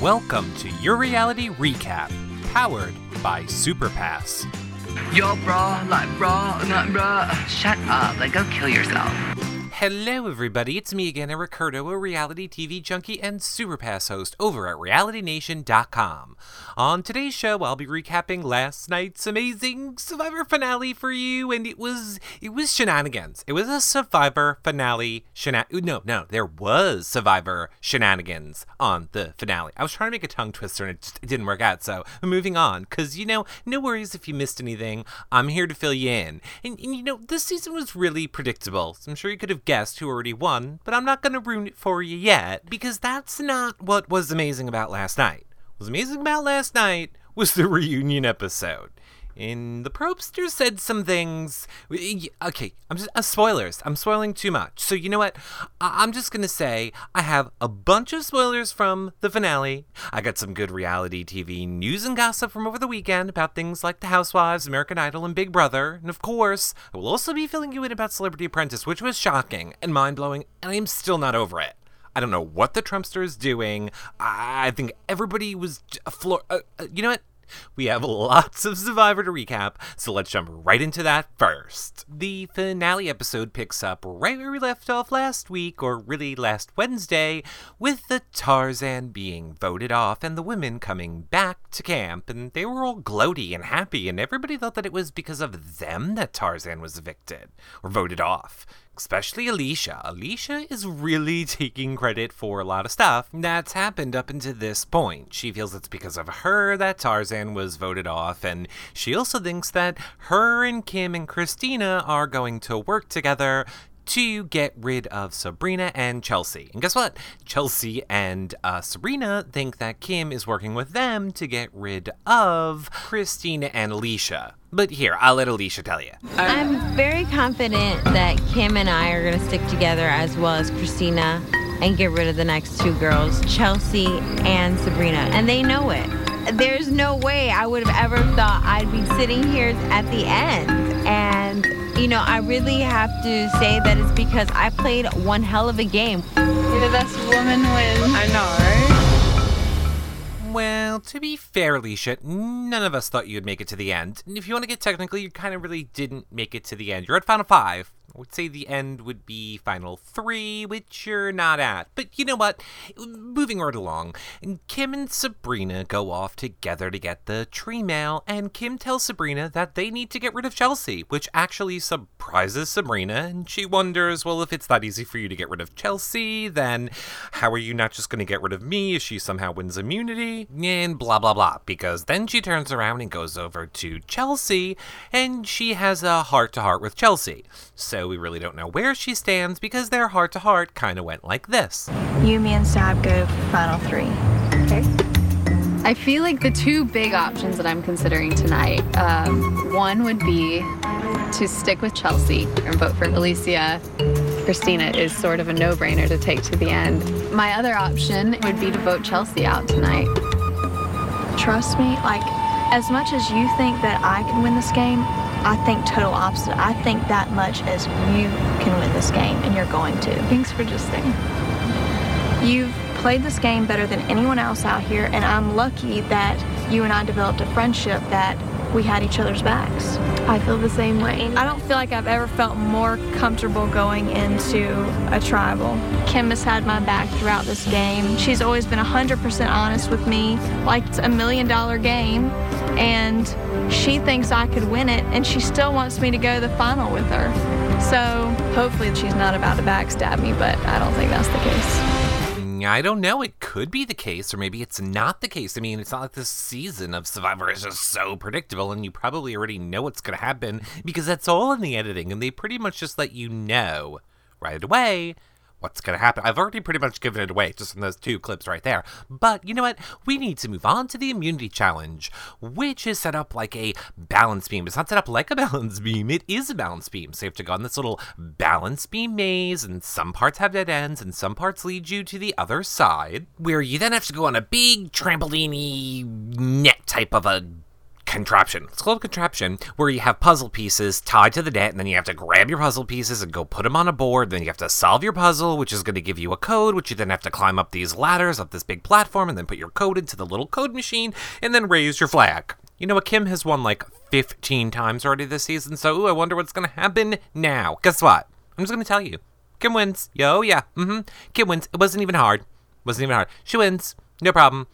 Welcome to Your Reality Recap, powered by Superpass. Yo, bro, like, bro, not bro. Shut up, like, go kill yourself. Hello, everybody. It's me again, Eric Curto, a reality TV junkie and Superpass host over at RealityNation.com. On today's show, I'll be recapping last night's amazing Survivor finale for you, and it was it was shenanigans. It was a Survivor finale shenanigans. No, no, there was Survivor shenanigans on the finale. I was trying to make a tongue twister, and it just it didn't work out. So moving on, because you know, no worries if you missed anything. I'm here to fill you in, and, and you know, this season was really predictable. So I'm sure you could have guessed who already won, but I'm not going to ruin it for you yet because that's not what was amazing about last night. What was amazing about last night was the reunion episode. And the probster said some things. Okay, I'm just uh, spoilers. I'm spoiling too much. So you know what? I- I'm just gonna say I have a bunch of spoilers from the finale. I got some good reality TV news and gossip from over the weekend about things like The Housewives, American Idol, and Big Brother. And of course, I will also be filling you in about Celebrity Apprentice, which was shocking and mind blowing, and I am still not over it. I don't know what the Trumpster is doing. I think everybody was floor. Uh, uh, you know what? We have lots of Survivor to recap, so let's jump right into that first. The finale episode picks up right where we left off last week, or really last Wednesday, with the Tarzan being voted off and the women coming back to camp, and they were all gloaty and happy, and everybody thought that it was because of them that Tarzan was evicted or voted off especially Alicia. Alicia is really taking credit for a lot of stuff that's happened up until this point. She feels it's because of her that Tarzan was voted off, and she also thinks that her and Kim and Christina are going to work together to get rid of Sabrina and Chelsea. And guess what? Chelsea and uh, Sabrina think that Kim is working with them to get rid of Christina and Alicia. But here, I'll let Alicia tell you. I'm very confident that Kim and I are going to stick together as well as Christina and get rid of the next two girls, Chelsea and Sabrina. And they know it. There's no way I would have ever thought I'd be sitting here at the end. And, you know, I really have to say that it's because I played one hell of a game. You're the best woman win. I know, right? Well, to be fair, Alicia, none of us thought you'd make it to the end. And if you want to get technical, you kind of really didn't make it to the end. You're at Final Five. I would say the end would be Final Three, which you're not at. But you know what? Moving right along, Kim and Sabrina go off together to get the tree mail, and Kim tells Sabrina that they need to get rid of Chelsea, which actually surprises Sabrina, and she wonders, well, if it's that easy for you to get rid of Chelsea, then how are you not just going to get rid of me if she somehow wins immunity? And blah, blah, blah. Because then she turns around and goes over to Chelsea, and she has a heart to heart with Chelsea. So we really don't know where she stands because their heart to heart kind of went like this. You, me, and Sab go final three. Okay. I feel like the two big options that I'm considering tonight um, one would be to stick with Chelsea and vote for Alicia. Christina is sort of a no brainer to take to the end. My other option would be to vote Chelsea out tonight. Trust me, like, as much as you think that I can win this game, I think total opposite. I think that much as you can win this game, and you're going to. Thanks for just saying. You've played this game better than anyone else out here, and I'm lucky that you and I developed a friendship that we had each other's backs. I feel the same way. I don't feel like I've ever felt more comfortable going into a tribal. Kim has had my back throughout this game. She's always been 100% honest with me, like it's a million dollar game, and she thinks I could win it, and she still wants me to go to the final with her. So hopefully she's not about to backstab me, but I don't think that's the case. I don't know. It could be the case, or maybe it's not the case. I mean, it's not like this season of Survivor is just so predictable, and you probably already know what's going to happen because that's all in the editing, and they pretty much just let you know right away what's going to happen. I've already pretty much given it away just in those two clips right there. But you know what? We need to move on to the immunity challenge, which is set up like a balance beam. It's not set up like a balance beam, it is a balance beam. So you have to go on this little balance beam maze, and some parts have dead ends, and some parts lead you to the other side, where you then have to go on a big trampoline net type of a contraption. It's called a contraption where you have puzzle pieces tied to the net, and then you have to grab your puzzle pieces and go put them on a board. Then you have to solve your puzzle, which is going to give you a code, which you then have to climb up these ladders up this big platform, and then put your code into the little code machine, and then raise your flag. You know? Kim has won like 15 times already this season, so ooh, I wonder what's going to happen now. Guess what? I'm just going to tell you. Kim wins. Yo, yeah. Mm-hmm. Kim wins. It wasn't even hard. Wasn't even hard. She wins. No problem.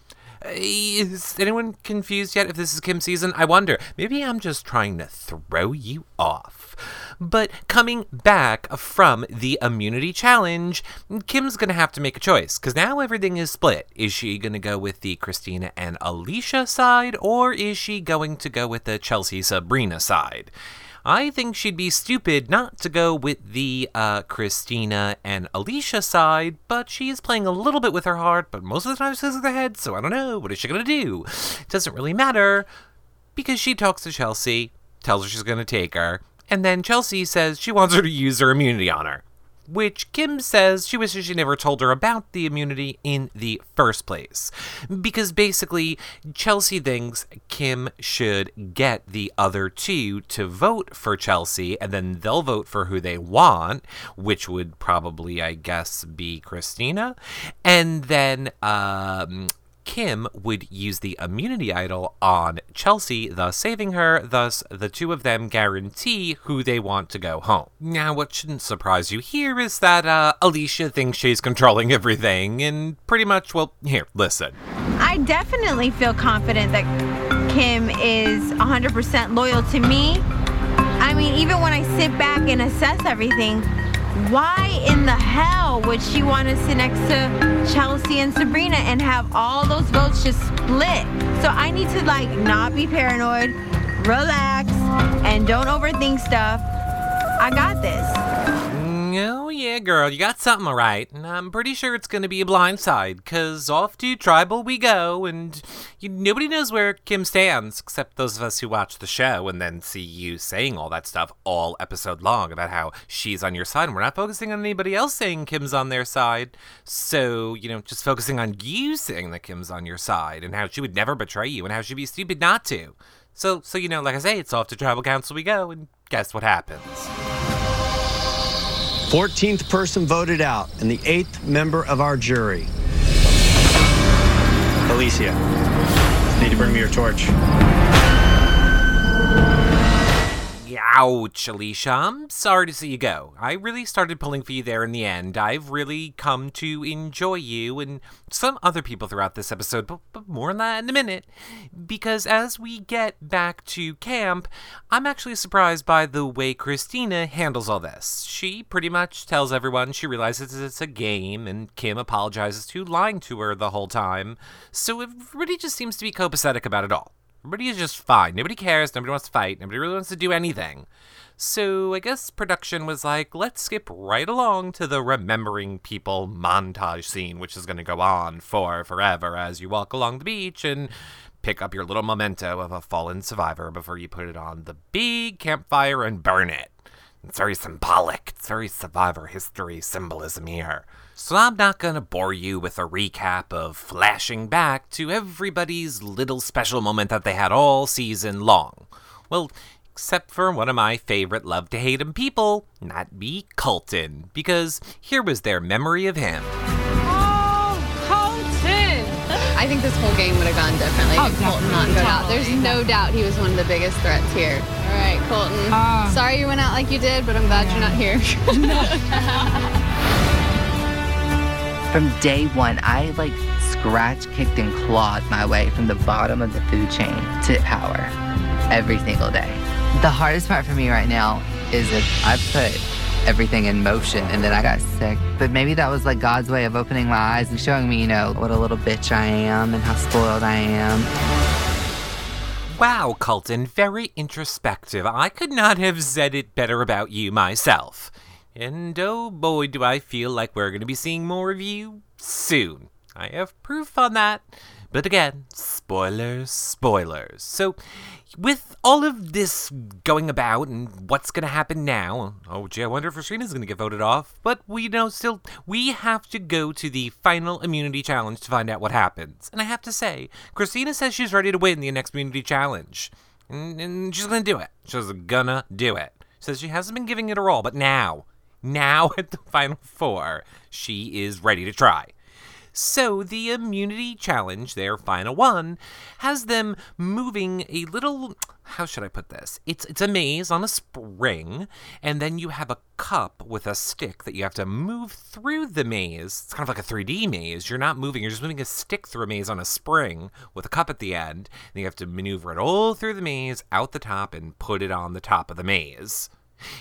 Is anyone confused yet if this is Kim's season? I wonder. Maybe I'm just trying to throw you off. But coming back from the immunity challenge, Kim's going to have to make a choice because now everything is split. Is she going to go with the Christina and Alicia side or is she going to go with the Chelsea Sabrina side? I think she'd be stupid not to go with the uh, Christina and Alicia side, but she is playing a little bit with her heart, but most of the time she says with her head, so I don't know. What is she going to do? It Doesn't really matter because she talks to Chelsea, tells her she's going to take her, and then Chelsea says she wants her to use her immunity on her. Which Kim says she wishes she never told her about the immunity in the first place. Because basically, Chelsea thinks Kim should get the other two to vote for Chelsea, and then they'll vote for who they want, which would probably, I guess, be Christina. And then, um, Kim would use the immunity idol on Chelsea, thus saving her. Thus, the two of them guarantee who they want to go home. Now, what shouldn't surprise you here is that uh, Alicia thinks she's controlling everything, and pretty much, well, here, listen. I definitely feel confident that Kim is 100% loyal to me. I mean, even when I sit back and assess everything, why in the hell would she want to sit next to Chelsea and Sabrina and have all those votes just split? So I need to like not be paranoid, relax, and don't overthink stuff. I got this. Oh, yeah, girl, you got something all right. And I'm pretty sure it's going to be a blindside, because off to tribal we go, and you, nobody knows where Kim stands, except those of us who watch the show and then see you saying all that stuff all episode long about how she's on your side. And we're not focusing on anybody else saying Kim's on their side. So, you know, just focusing on you saying that Kim's on your side, and how she would never betray you, and how she'd be stupid not to. So, so you know, like I say, it's off to tribal council we go, and guess what happens? 14th person voted out, and the eighth member of our jury. Alicia, need to bring me your torch. Ouch, Alicia. I'm sorry to see you go. I really started pulling for you there in the end. I've really come to enjoy you and some other people throughout this episode, but, but more on that in a minute. Because as we get back to camp, I'm actually surprised by the way Christina handles all this. She pretty much tells everyone she realizes it's a game, and Kim apologizes to lying to her the whole time. So everybody just seems to be copacetic about it all. Everybody is just fine. Nobody cares. Nobody wants to fight. Nobody really wants to do anything. So I guess production was like, let's skip right along to the remembering people montage scene, which is going to go on for forever as you walk along the beach and pick up your little memento of a fallen survivor before you put it on the big campfire and burn it. It's very symbolic. It's very survivor history symbolism here. So I'm not going to bore you with a recap of flashing back to everybody's little special moment that they had all season long. Well, except for one of my favorite love to hate him people, not me, Colton, because here was their memory of him. Oh, Colton! I think this whole game would have gone differently Oh, if Colton not go out. There's no doubt he was one of the biggest threats here. All right, Colton. Oh. Sorry you went out like you did, but I'm glad you're not here. From day one, I like scratch kicked and clawed my way from the bottom of the food chain to power every single day. The hardest part for me right now is that I put everything in motion and then I got sick. But maybe that was like God's way of opening my eyes and showing me, you know, what a little bitch I am and how spoiled I am. Wow, Colton, very introspective. I could not have said it better about you myself. And oh boy, do I feel like we're going to be seeing more of you soon. I have proof on that. But again, spoilers, spoilers. So, with all of this going about and what's going to happen now, oh gee, I wonder if Rashina's going to get voted off. But we know still, we have to go to the final immunity challenge to find out what happens. And I have to say, Christina says she's ready to win the next immunity challenge. And, and she's gonna do it. She's gonna do it. Says she hasn't been giving it her all, but now, now at the final four, she is ready to try. So, the immunity challenge, their final one, has them moving a little. How should I put this? It's it's a maze on a spring, and then you have a cup with a stick that you have to move through the maze. It's kind of like a 3D maze. You're not moving, you're just moving a stick through a maze on a spring with a cup at the end. And you have to maneuver it all through the maze, out the top, and put it on the top of the maze.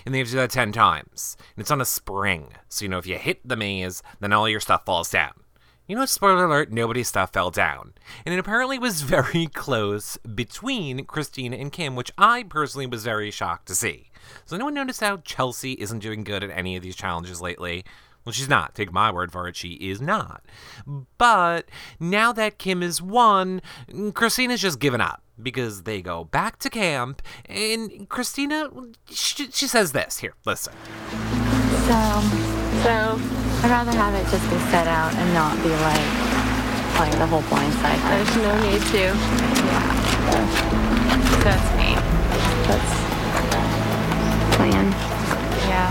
And they have to do that 10 times. And it's on a spring. So, you know, if you hit the maze, then all your stuff falls down. You know? Spoiler alert, nobody's stuff fell down. And it apparently was very close between Christina and Kim, which I personally was very shocked to see. Does anyone notice how Chelsea isn't doing good at any of these challenges lately? Well, she's not. Take my word for it, she is not. But now that Kim is won, Christina's just given up because they go back to camp, and Christina, she, she says this. Here, listen. So, so I'd rather have it just be set out and not be like playing the whole blind side. There's no need to. That's me. That's plan. Yeah.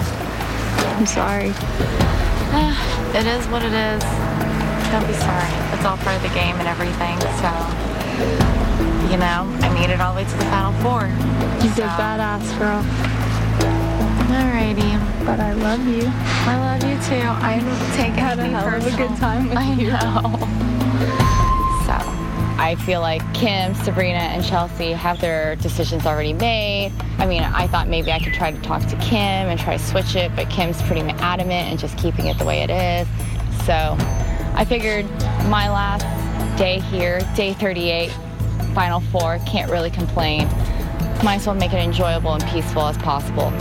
I'm sorry. It is what it is. Don't be sorry. It's all part of the game and everything. So, you know, I made it all the way to the final four. You did So- badass, girl. Alrighty. But I love you. I love you too. I take it Had a hell of a good time with I you. know. So, I feel like Kim, Sabrina, and Chelsea have their decisions already made. I mean, I thought maybe I could try to talk to Kim and try to switch it, but Kim's pretty adamant and just keeping it the way it is. So, I figured my last day here, day 38, final four, can't really complain. Might as well make it enjoyable and peaceful as possible.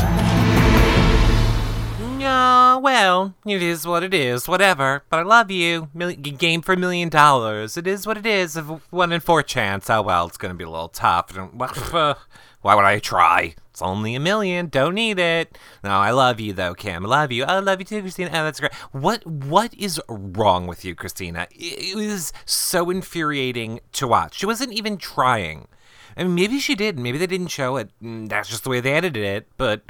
Yeah, well, it is what it is, whatever. But I love you. Mil- game for a million dollars. It is what it is. Of one in four chance. Oh well, it's gonna be a little tough. Why would I try? It's only a million. Don't need it. No, I love you though, Kim. I love you. I love you too, Christina. Oh, that's great. What What is wrong with you, Christina? It, it was so infuriating to watch. She wasn't even trying. I mean, maybe she did. Maybe they didn't show it. Mm, That's just the way they edited it. But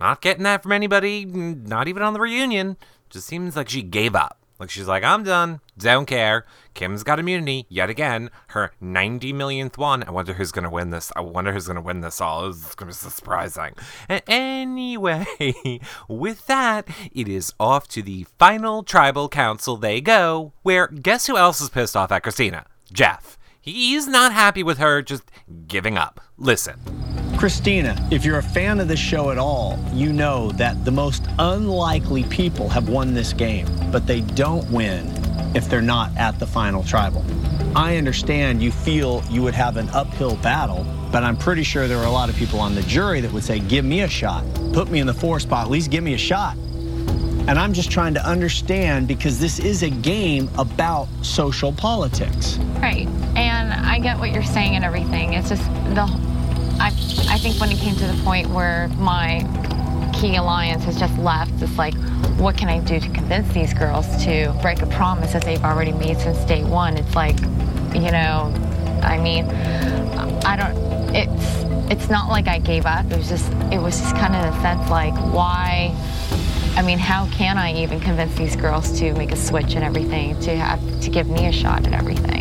not getting that from anybody, mm, not even on the reunion. Just seems like she gave up. Like she's like, I'm done. Don't care. Kim's got immunity yet again. Her 90 millionth one. I wonder who's gonna win this. I wonder who's gonna win this all. It's gonna be so surprising. A- anyway, with that, it is off to the final tribal council they go. Where guess who else is pissed off at Christina? Jeff. He's not happy with her just giving up. Listen. Christina, if you're a fan of the show at all, you know that the most unlikely people have won this game, but they don't win if they're not at the final tribal. I understand you feel you would have an uphill battle, but I'm pretty sure there are a lot of people on the jury that would say, Give me a shot. Put me in the four spot, at least give me a shot. And I'm just trying to understand because this is a game about social politics. Right. And I get what you're saying and everything. It's just the I I think when it came to the point where my key alliance has just left, it's like what can I do to convince these girls to break a promise that they've already made since day one? It's like, you know, I mean, I don't it's it's not like I gave up. It was just it was just kind of a sense like why I mean, how can I even convince these girls to make a switch and everything, to have to give me a shot at everything?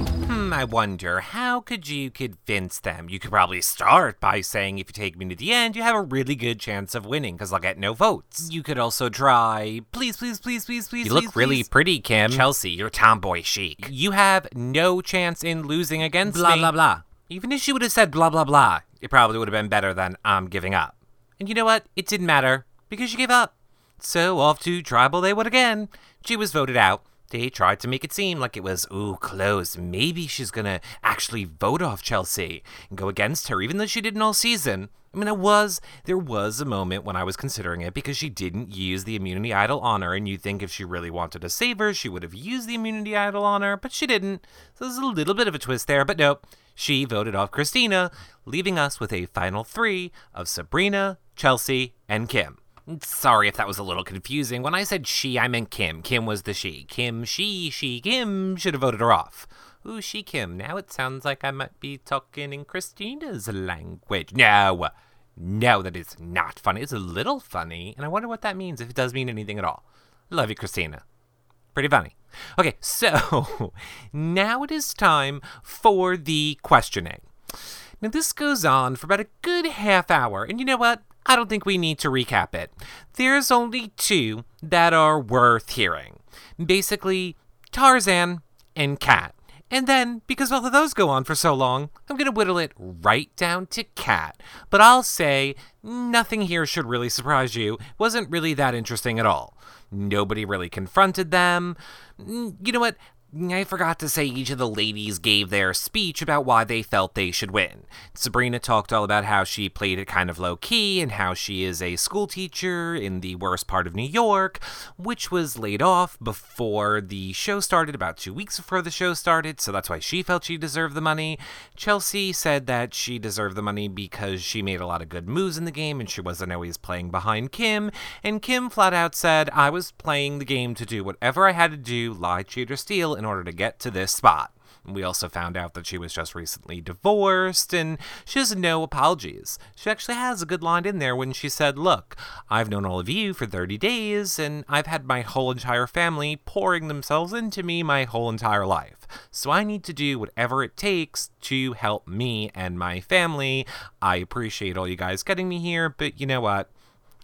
I wonder, how could you convince them? You could probably start by saying if you take me to the end, you have a really good chance of winning because I'll get no votes. You could also try, please, please, please, please, please. You look please, really please." pretty, Kim. Chelsea, you're tomboy chic. You have no chance in losing against Blah, me. blah, blah. Even if she would have said blah, blah, blah, it probably would have been better than I'm giving up. And you know what? It didn't matter because she gave up. So off to tribal they went again. She was voted out. They tried to make it seem like it was, ooh, close. Maybe she's gonna actually vote off Chelsea and go against her, even though she didn't all season. I mean, it was, there was a moment when I was considering it because she didn't use the immunity idol on her, and you'd think if she really wanted to save her, she would have used the immunity idol on her, but she didn't. So there's a little bit of a twist there, but nope. She voted off Christina, leaving us with a final three of Sabrina, Chelsea, and Kim. Sorry if that was a little confusing. When I said she, I meant Kim. Kim was the she. Kim, she, she, Kim should have voted her off. Who's she, Kim? Now it sounds like I might be talking in Christina's language. No, no, that is not funny. It's a little funny, and I wonder what that means, if it does mean anything at all. Love you, Christina. Pretty funny. Okay, so now it is time for the questioning. Now, this goes on for about a good half hour, and you know what? I don't think we need to recap it. There's only two that are worth hearing. Basically, Tarzan and Kat. And then, because all of those go on for so long, I'm going to whittle it right down to Kat. But I'll say, nothing here should really surprise you. It Wasn't really that interesting at all. Nobody really confronted them. Mm, You know what? I forgot to say each of the ladies gave their speech about why they felt they should win. Sabrina talked all about how she played it kind of low key and how she is a school teacher in the worst part of New York, which was laid off before the show started, about two weeks before the show started, so that's why she felt she deserved the money. Chelsea said that she deserved the money because she made a lot of good moves in the game and she wasn't always playing behind Kim. And Kim flat out said, I was playing the game to do whatever I had to do, lie, cheat, or steal, in order to get to this spot. We also found out that she was just recently divorced and she has no apologies. She actually has a good line in there when she said, Look, I've known all of you for 30 days and I've had my whole entire family pouring themselves into me my whole entire life. So I need to do whatever it takes to help me and my family. I appreciate all you guys getting me here, but you know what?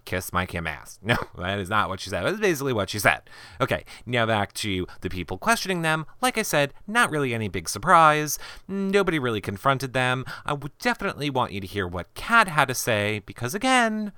Kiss my Kim ass. No, that is not what she said. That's basically what she said. Okay, now back to the people questioning them. Like I said, not really any big surprise. Nobody really confronted them. I would definitely want you to hear what Kat had to say because, again,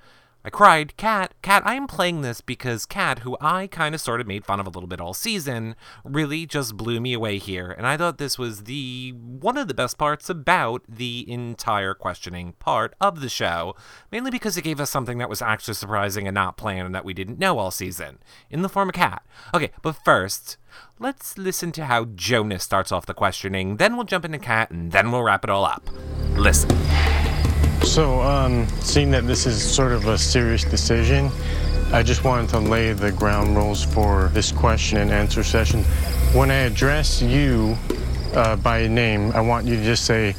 I cried, Kat, Kat, I am playing this because Kat, who I kind of sort of made fun of a little bit all season, really just blew me away here. And I thought this was the one of the best parts about the entire questioning part of the show, mainly because it gave us something that was actually surprising and not planned and that we didn't know all season, in the form of Kat. Okay, but first, let's listen to how Jonas starts off the questioning, then we'll jump into Kat, and then we'll wrap it all up. Listen. So, um, seeing that this is sort of a serious decision, I just wanted to lay the ground rules for this question and answer session. When I address you uh, by name, I want you to just say,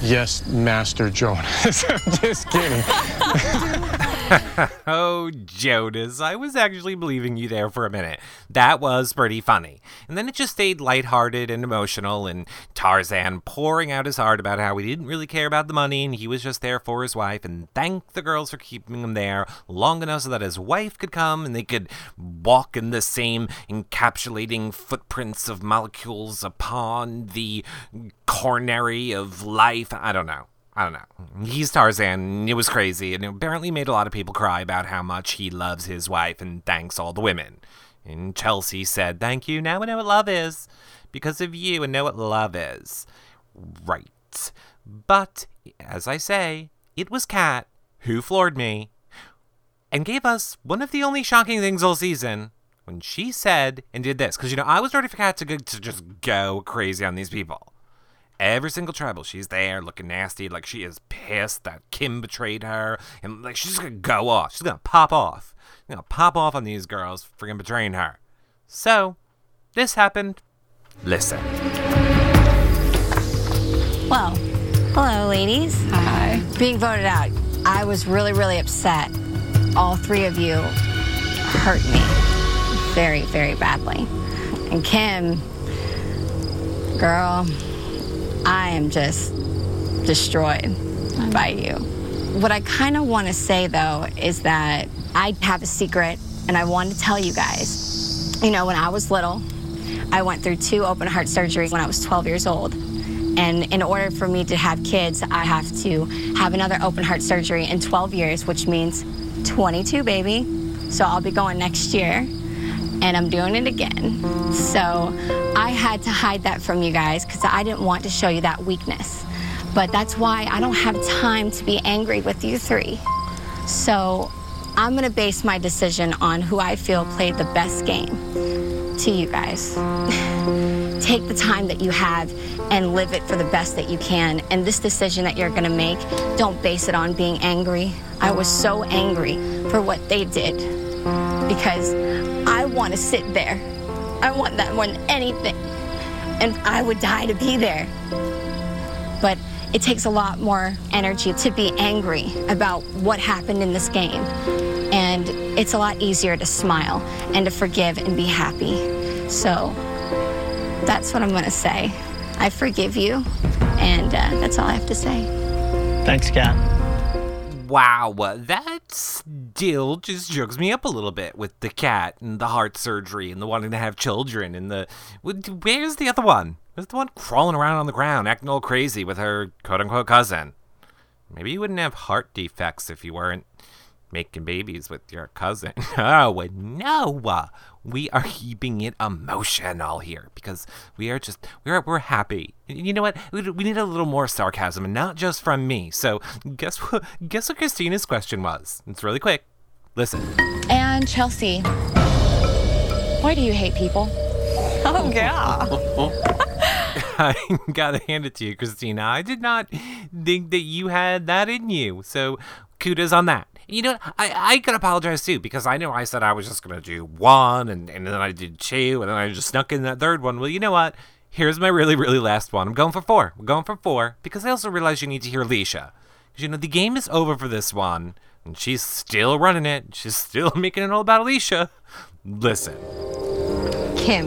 Yes, Master Jonas. I'm just kidding. oh, Jonas, I was actually believing you there for a minute. That was pretty funny. And then it just stayed lighthearted and emotional, and Tarzan pouring out his heart about how he didn't really care about the money and he was just there for his wife, and thanked the girls for keeping him there long enough so that his wife could come and they could walk in the same encapsulating footprints of molecules upon the coronary of life. I don't know. I don't know. He's Tarzan. It was crazy, and it apparently made a lot of people cry about how much he loves his wife and thanks all the women. And Chelsea said, Thank you. Now I know what love is. Because of you, and know what love is. Right. But, as I say, it was Kat who floored me and gave us one of the only shocking things all season when she said and did this. Because, you know, I was ready for Kat to, to just go crazy on these people. Every single tribal, she's there looking nasty, like she is pissed that Kim betrayed her, and like she's gonna go off. She's gonna pop off. She's gonna pop off on these girls freaking betraying her. So, this happened. Listen. Well, hello, ladies. Hi. Being voted out, I was really, really upset. All three of you hurt me very, very badly. And Kim, girl, I am just destroyed by you. What I kind of want to say, though, is that I have a secret and I want to tell you guys. You know, when I was little, I went through two open heart surgeries when I was 12 years old. And in order for me to have kids, I have to have another open heart surgery in 12 years, which means 22, baby. So I'll be going next year, and I'm doing it again. So I had to hide that from you guys because I didn't want to show you that weakness. But that's why I don't have time to be angry with you three. So I'm gonna base my decision on who I feel played the best game to you guys. Take the time that you have and live it for the best that you can. And this decision that you're gonna make, don't base it on being angry. I was so angry for what they did because I wanna sit there. I want that more than anything. and I would die to be there. But it takes a lot more energy to be angry about what happened in this game. And it's a lot easier to smile and to forgive and be happy. So that's what I'm going to say. I forgive you, and uh, that's all I have to say. Thanks, Kat. Wow, that still just jugs me up a little bit with the Kat and the heart surgery and the wanting to have children and the. Where's the other one? Where's the one crawling around on the ground, acting all crazy with her quote unquote cousin? Maybe you wouldn't have heart defects if you weren't making babies with your cousin. oh, no. Uh, we are keeping it emotional here because we are just, we're, we're happy. You know what? We, we need a little more sarcasm and not just from me. So guess what, guess what Christina's question was? It's really quick. Listen. And Chelsea, why do you hate people? Oh, yeah. I gotta hand it to you, Christina. I did not think that you had that in you. So kudos on that. You know, I, I can apologize too because I know I said I was just going to do one and, and then I did two and then I just snuck in that third one. Well, you know what? Here's my really, really last one. I'm going for four. We're going for four because I also realize you need to hear Alicia. Because, you know, the game is over for this one and she's still running it. She's still making it all about Alicia. Listen. Kim,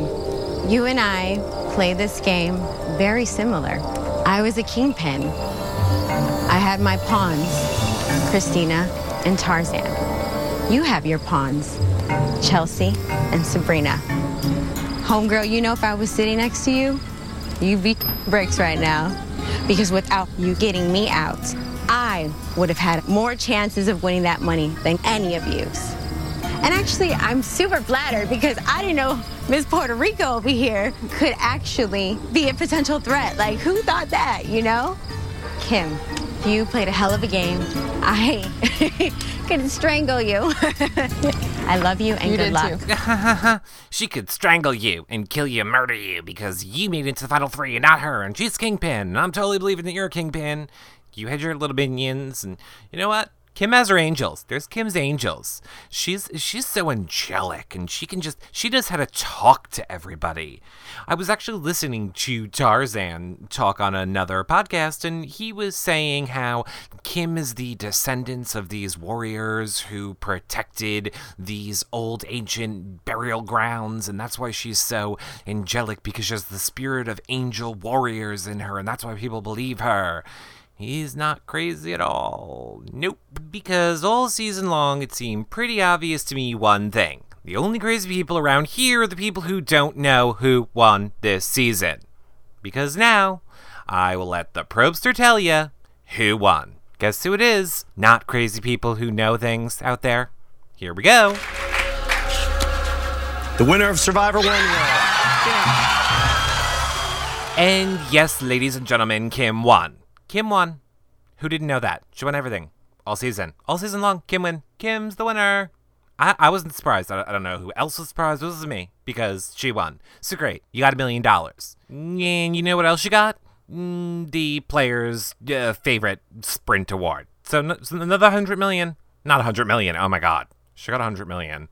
you and I play this game very similar. I was a kingpin. I had my pawns, Christina and Tarzan. You have your pawns, Chelsea and Sabrina. Homegirl, you know if I was sitting next to you, you'd be bricks right now. Because without you getting me out, I would have had more chances of winning that money than any of you. And actually, I'm super flattered because I didn't know Miss Puerto Rico over here could actually be a potential threat. Like, who thought that, you know? Kim, you played a hell of a game. I could strangle you. I love you and You good did luck. she could strangle you and kill you, murder you because you made it to the final three and not her, and she's kingpin. And I'm totally believing that you're a kingpin. You had your little minions, and you know what? Kim has her angels. There's Kim's angels. She's she's so angelic, and she can just she knows how to talk to everybody. I was actually listening to Tarzan talk on another podcast, and he was saying how Kim is the descendants of these warriors who protected these old ancient burial grounds, and that's why she's so angelic because she has the spirit of angel warriors in her, and that's why people believe her. He's not crazy at all. Nope. Because all season long it seemed pretty obvious to me one thing. The only crazy people around here are the people who don't know who won this season. Because now, I will let the probester tell you who won. Guess who it is? Not crazy people who know things out there. Here we go. The winner of Survivor One And yes, ladies and gentlemen, Kim won. Kim won. Who didn't know that? She won everything. All season. All season long, Kim win. Kim's the winner. I, I wasn't surprised. I, I don't know who else was surprised. This was me because she won. So great. You got a million dollars. And you know what else you got? Mm, the player's uh, favorite Sprint award. So, so another hundred million. Not a hundred million. Oh my god. She got a hundred million.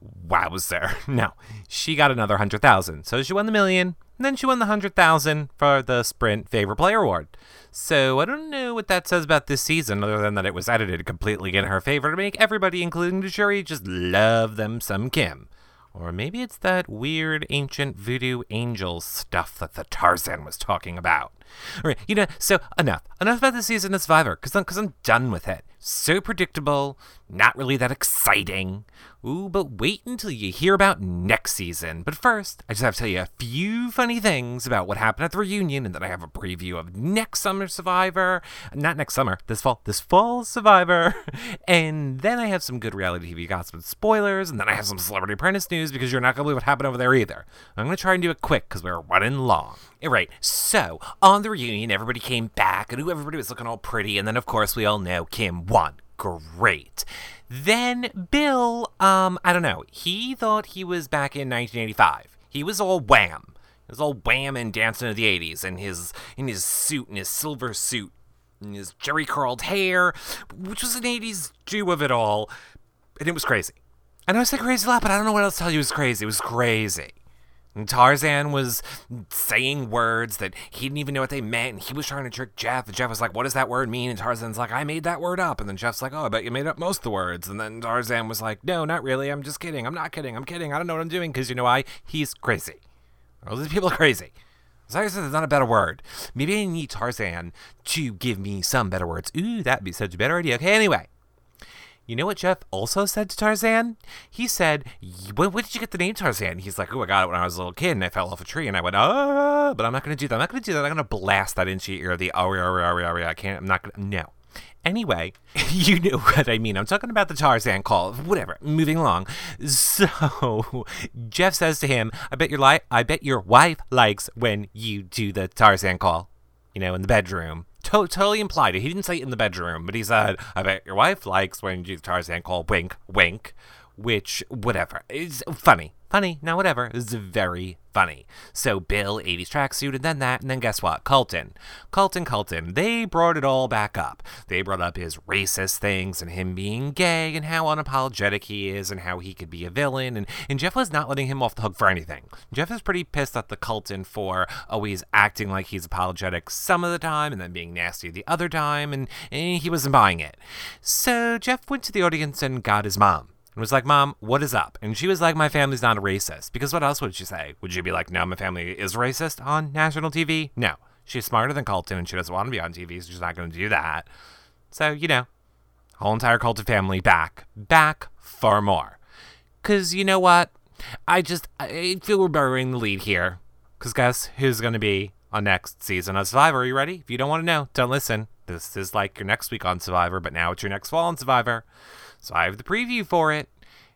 Wow, was there? No, she got another hundred thousand. So she won the million, and then she won the hundred thousand for the Sprint Favorite Player Award. So I don't know what that says about this season, other than that it was edited completely in her favor to make everybody, including the jury, just love them some Kim. Or maybe it's that weird ancient voodoo angel stuff that the Tarzan was talking about. All right, you know, so enough. Enough about the season of Survivor, because I'm, cause I'm done with it. So predictable, not really that exciting. Ooh, but wait until you hear about next season. But first, I just have to tell you a few funny things about what happened at the reunion, and then I have a preview of next summer Survivor. Not next summer, this fall, this fall Survivor. And then I have some good reality TV gossip and spoilers, and then I have some Celebrity Apprentice news because you're not going to believe what happened over there either. I'm going to try and do it quick because we're running long. All right, so on the reunion, everybody came back, and everybody was looking all pretty, and then of course we all know Kim won. Great. Then Bill, um, I don't know, he thought he was back in 1985. He was all wham. He was all wham and dancing to the 80s in his in his suit, in his silver suit, and his Jheri curled hair, which was an 80s do of it all. And it was crazy. I know I said crazy a lot, but I don't know what else to tell you It was crazy. It was crazy. And Tarzan was saying words that he didn't even know what they meant, and he was trying to trick Jeff. And Jeff was like, What does that word mean? And Tarzan's like, I made that word up. And then Jeff's like, Oh, I bet you made up most of the words. And then Tarzan was like, No, not really. I'm just kidding. I'm not kidding. I'm kidding. I don't know what I'm doing because you know why? He's crazy. All these people are crazy. So I said there's not a better word. Maybe I need Tarzan to give me some better words. Ooh, that'd be such a better idea. Okay, anyway. You know what Jeff also said to Tarzan? He said, when did you get the name Tarzan? He's like, oh, I got it when I was a little kid and I fell off a tree. And I went, ah, but I'm not going to do that. I'm not going to do that. I'm going to blast that into your ear. The, oh, oh, oh, I can't, I'm not going to, no. Anyway, you know what I mean. I'm talking about the Tarzan call. Whatever. Moving along. So Jeff says to him, "I bet your li- I bet your wife likes when you do the Tarzan call." You know, in the bedroom. To- totally implied it. He didn't say it in the bedroom, but he said, "I bet your wife likes when you Tarzan call." Wink, wink. Which, whatever. It's funny. Funny. Now, whatever. It's very funny. So, Bill, 80s tracksuit, and then that, and then guess what? Colton. Colton, Colton. They brought it all back up. They brought up his racist things and him being gay and how unapologetic he is and how he could be a villain. And, and Jeff was not letting him off the hook for anything. Jeff is pretty pissed at the Colton for always acting like he's apologetic some of the time and then being nasty the other time, and, and he wasn't buying it. So, Jeff went to the audience and got his mom and was like, Mom, what is up? And she was like, My family's not a racist. Because what else would she say? Would she be like, No, my family is racist on national TV? No. She's smarter than Colton and she doesn't want to be on TV, so she's not going to do that. So, you know, whole entire Colton family back, back for more. Because you know what? I just, I feel we're burying the lead here. Because guess who's going to be on next season of Survivor? Are you ready? If you don't want to know, don't listen. This is like your next week on Survivor, but now it's your next fall on Survivor. So I have the preview for it,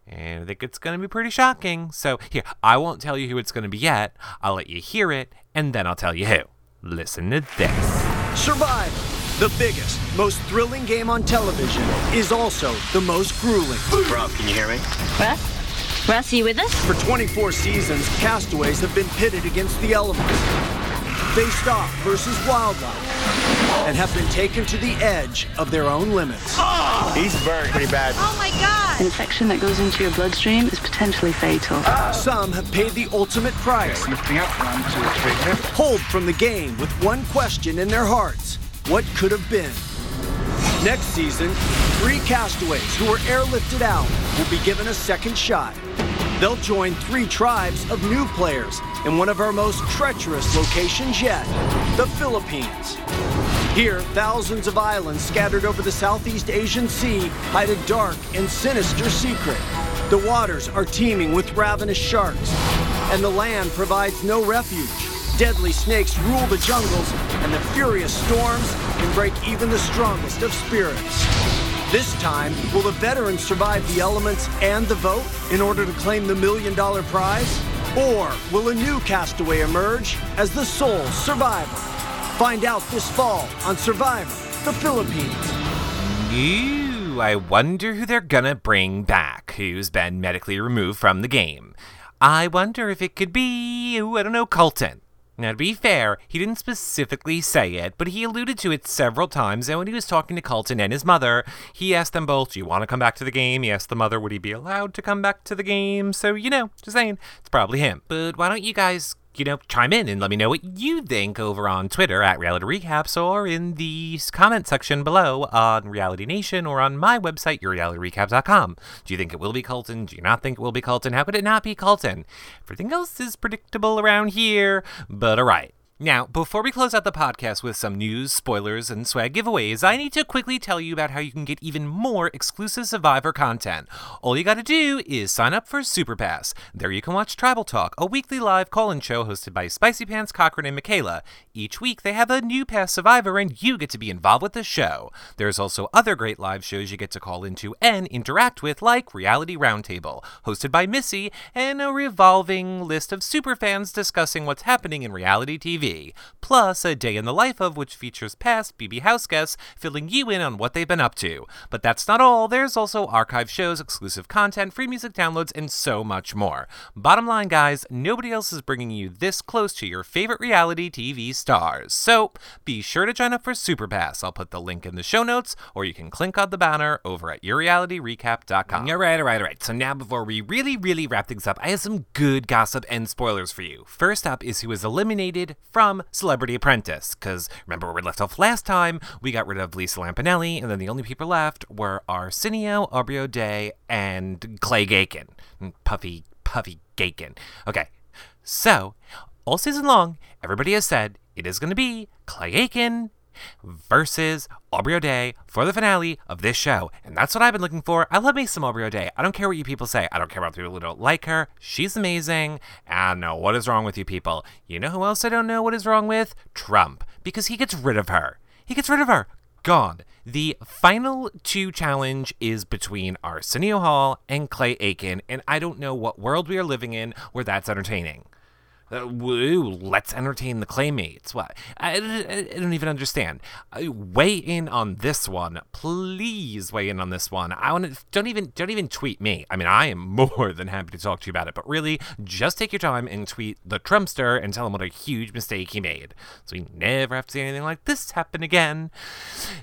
and I think it's going to be pretty shocking. So here, I won't tell you who it's going to be yet. I'll let you hear it, and then I'll tell you who. Listen to this. Survive, the biggest, most thrilling game on television, is also the most grueling. Rob, can you hear me? Russ? Russ, you with us? For 24 seasons, castaways have been pitted against the elements, faced off versus wildlife and have been taken to the edge of their own limits. Oh, he's burned pretty bad. Oh my God! An infection that goes into your bloodstream is potentially fatal. Some have paid the ultimate price. Okay, lifting up, one, two, three, Hold from the game with one question in their hearts. What could have been? Next season, three castaways who were airlifted out will be given a second shot. They'll join three tribes of new players in one of our most treacherous locations yet, the Philippines. Here, thousands of islands scattered over the Southeast Asian Sea hide a dark and sinister secret. The waters are teeming with ravenous sharks, and the land provides no refuge. Deadly snakes rule the jungles, and the furious storms can break even the strongest of spirits. This time, will the veterans survive the elements and the vote in order to claim the million dollar prize? Or will a new castaway emerge as the sole survivor? Find out this fall on Survivor, the Philippines. Ooh, I wonder who they're gonna bring back, who's been medically removed from the game. I wonder if it could be, ooh, I don't know, Colton. Now, to be fair, he didn't specifically say it, but he alluded to it several times. And when he was talking to Colton and his mother, he asked them both, Do you want to come back to the game? He asked the mother, Would he be allowed to come back to the game? So, you know, just saying, it's probably him. But why don't you guys you know, chime in and let me know what you think over on Twitter at Reality Recaps or in the comment section below on Reality Nation or on my website, yourrealityrecaps.com. Do you think it will be Colton? Do you not think it will be Colton? How could it not be Colton? Everything else is predictable around here, but alright. Now, before we close out the podcast with some news, spoilers, and swag giveaways, I need to quickly tell you about how you can get even more exclusive Survivor content. All you gotta do is sign up for Super Pass. There you can watch Tribal Talk, a weekly live call-in show hosted by Spicy Pants, Cochran, and Michaela. Each week they have a new Pass Survivor and you get to be involved with the show. There's also other great live shows you get to call into and interact with, like Reality Roundtable, hosted by Missy, and a revolving list of superfans discussing what's happening in reality TV. Plus a day in the life of which features past BB House guests filling you in on what they've been up to. But that's not all, there's also archive shows, exclusive content, free music downloads, and so much more. Bottom line, guys, nobody else is bringing you this close to your favorite reality TV stars. So be sure to join up for Superpass. I'll put the link in the show notes, or you can click on the banner over at yourrealityrecap.com. All right, all right, all right. So now before we really, really wrap things up, I have some good gossip and spoilers for you. First up is who was eliminated from Celebrity Apprentice, because remember where we left off last time? We got rid of Lisa Lampanelli, and then the only people left were Arsenio, Aubrey O'Day, and Clay Gaken. Mm, puffy, Puffy Gaken. Okay, so all season long, everybody has said it is going to be Clay Aiken versus Aubrey O'Day for the finale of this show. And that's what I've been looking for. I love me some Aubrey O'Day. I don't care what you people say. I don't care about people who don't like her. She's amazing. And no, what is wrong with you people? You know who else I don't know what is wrong with? Trump. Because he gets rid of her. He gets rid of her. Gone. The final two challenge is between Arsenio Hall and Clay Aiken, and I don't know what world we are living in where that's entertaining. Uh, woo, let's entertain the Claymates. What? I, I, I don't even understand. Uh, weigh in on this one, please. Weigh in on this one. I want to. Don't even. Don't even tweet me. I mean, I am more than happy to talk to you about it. But really, just take your time and tweet the Trumpster and tell him what a huge mistake he made, so we never have to see anything like this happen again.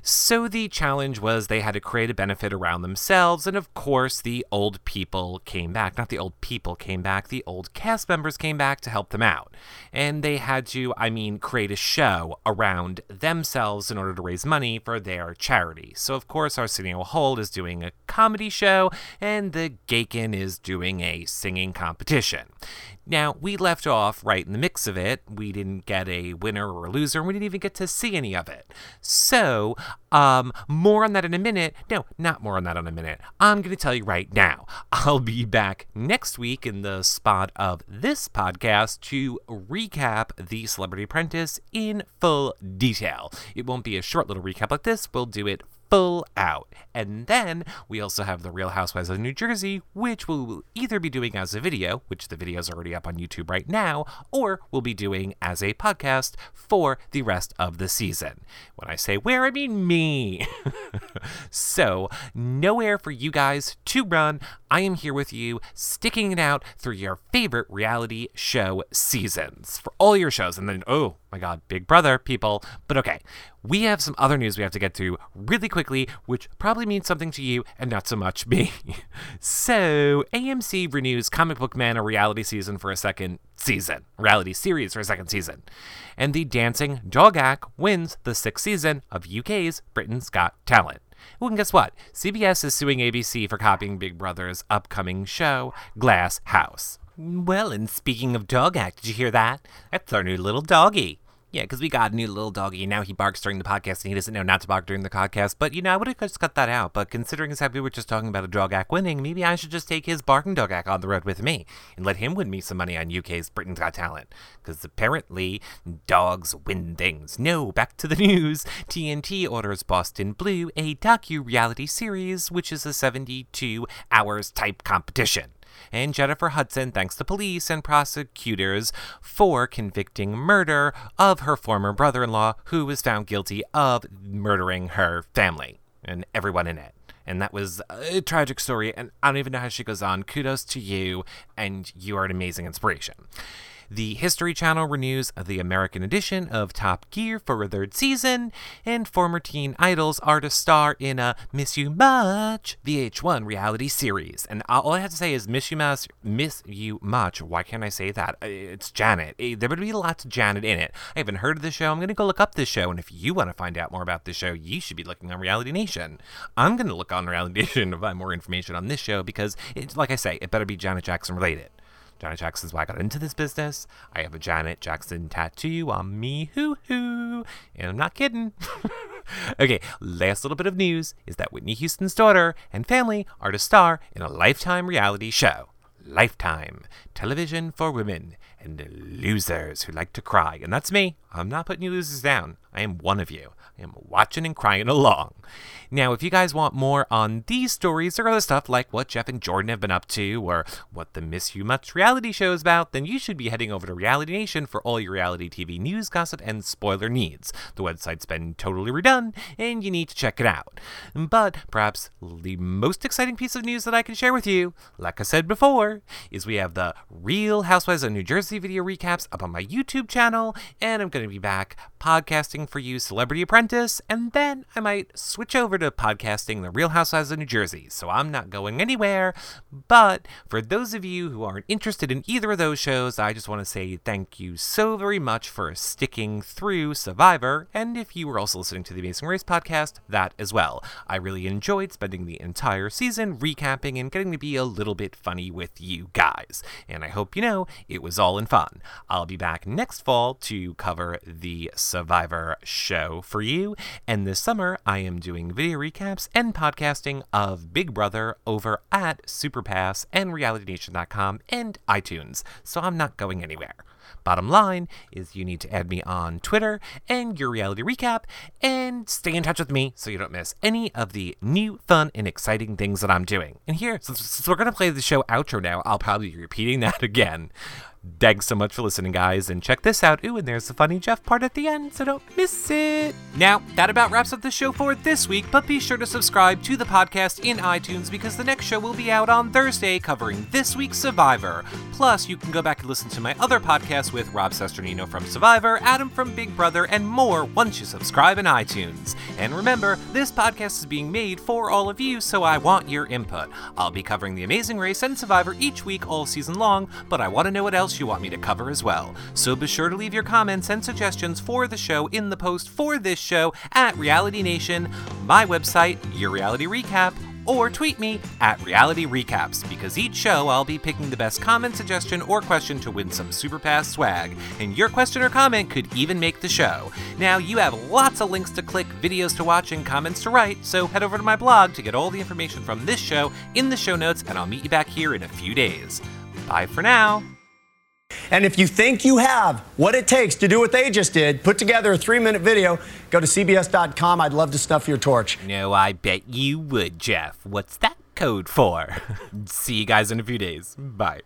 So the challenge was they had to create a benefit around themselves, and of course, the old people came back. Not the old people came back. The old cast members came back to help them out. And they had to, I mean, create a show around themselves in order to raise money for their charity. So, of course, Arsenio Hall is doing a comedy show, and the Gaken is doing a singing competition. Now, we left off right in the mix of it. We didn't get a winner or a loser, and we didn't even get to see any of it. So, um, more on that in a minute. No, not more on that in a minute. I'm going to tell you right now. I'll be back next week in the spot of this podcast to recap The Celebrity Apprentice in full detail. It won't be a short little recap like this, we'll do it full out. And then we also have The Real Housewives of New Jersey, which we'll either be doing as a video, which the video is already up on YouTube right now, or we'll be doing as a podcast for the rest of the season. When I say where, I mean me. so, nowhere for you guys to run. I am here with you, sticking it out through your favorite reality show seasons for all your shows. And then, oh my God, Big Brother people. But okay, we have some other news we have to get to really quickly, which probably means something to you and not so much me. so, AMC renews Comic Book Man a reality season for a second season, reality series for a second season. And the Dancing Dog Act wins the sixth season of UK's Britain's Got Talent. Well, and guess what? CBS is suing ABC for copying Big Brother's upcoming show, Glass House. Well, and speaking of Dog Act, did you hear that? That's our new little doggy. Yeah, because we got a new little doggy, now he barks during the podcast, and he doesn't know not to bark during the podcast. But, you know, I would have just cut that out. But considering as how we were just talking about a dog act winning, maybe I should just take his barking dog act on the road with me and let him win me some money on UK's Britain's Got Talent. Because apparently, dogs win things. No, back to the news. TNT orders Boston Blue a docu-reality series, which is a 72 hours type competition and Jennifer Hudson thanks the police and prosecutors for convicting murder of her former brother in law, who was found guilty of murdering her family and everyone in it. And that was a tragic story, and I don't even know how she goes on. Kudos to you, and you are an amazing inspiration. The History Channel renews the American edition of Top Gear for a third season, and former teen idols are to star in a Miss You Much VH1 reality series. And all I have to say is Miss You Much, Miss You Much. Why can't I say that? It's Janet. Eh, there would be lots of Janet in it. I haven't heard of the show. I'm going to go look up this show, and if you want to find out more about this show, you should be looking on Reality Nation. I'm going to look on Reality Nation to find more information on this show because, it's like I say, it better be Janet Jackson related. Janet Jackson's why I got into this business. I have a Janet Jackson tattoo on me, hoo hoo. And I'm not kidding. okay, last little bit of news is that Whitney Houston's daughter and family are to star in a lifetime reality show. Lifetime Television for Women. and losers who like to cry. And that's me. I'm not putting you losers down. I am one of you. I am watching and crying along. Now, if you guys want more on these stories or other stuff like what Jeff and Jordan have been up to or what the Miss You Much reality show is about, then you should be heading over to Reality Nation for all your reality TV news, gossip, and spoiler needs. The website's been totally redone and you need to check it out. But perhaps the most exciting piece of news that I can share with you, like I said before, is we have the Real Housewives of New Jersey video recaps up on my YouTube channel, and I'm going to be back podcasting for you Celebrity Apprentice, and then I might switch over to podcasting The Real Housewives of New Jersey, so I'm not going anywhere. But for those of you who aren't interested in either of those shows, I just want to say thank you so very much for sticking through Survivor, and if you were also listening to the Amazing Race podcast, that as well. I really enjoyed spending the entire season recapping and getting to be a little bit funny with you guys, and I hope you know it was all in fun. I'll be back next fall to cover the Survivor show for you, and this summer I am doing video recaps and podcasting of Big Brother over at Superpass and RealityNation.com and iTunes, so I'm not going anywhere. Bottom line is you need to add me on Twitter and your reality recap and stay in touch with me so you don't miss any of the new, fun, and exciting things that I'm doing. And here, since, since we're going to play the show outro now, I'll probably be repeating that again. Thanks so much for listening, guys, and check this out. Ooh, and there's the funny Jeff part at the end, so don't miss it. Now, that about wraps up the show for this week, but be sure to subscribe to the podcast in iTunes because the next show will be out on Thursday covering this week's Survivor. Plus, you can go back and listen to my other podcast with Rob Cesternino from Survivor, Adam from Big Brother, and more once you subscribe in iTunes. And remember, this podcast is being made for all of you, so I want your input. I'll be covering The Amazing Race and Survivor each week all season long, but I want to know what else you want me to cover as well. So be sure to leave your comments and suggestions for the show in the post for this show at Reality Nation, my website, Your Reality Recap, or tweet me at Reality Recaps because each show I'll be picking the best comment, suggestion, or question to win some Superpass swag. And your question or comment could even make the show. Now, you have lots of links to click, videos to watch, and comments to write, so head over to my blog to get all the information from this show in the show notes, and I'll meet you back here in a few days. Bye for now. And if you think you have what it takes to do what they just did, put together a three minute video, go to CBS.com. I'd love to snuff your torch. No, I bet you would, Jeff. What's that code for? See you guys in a few days. Bye.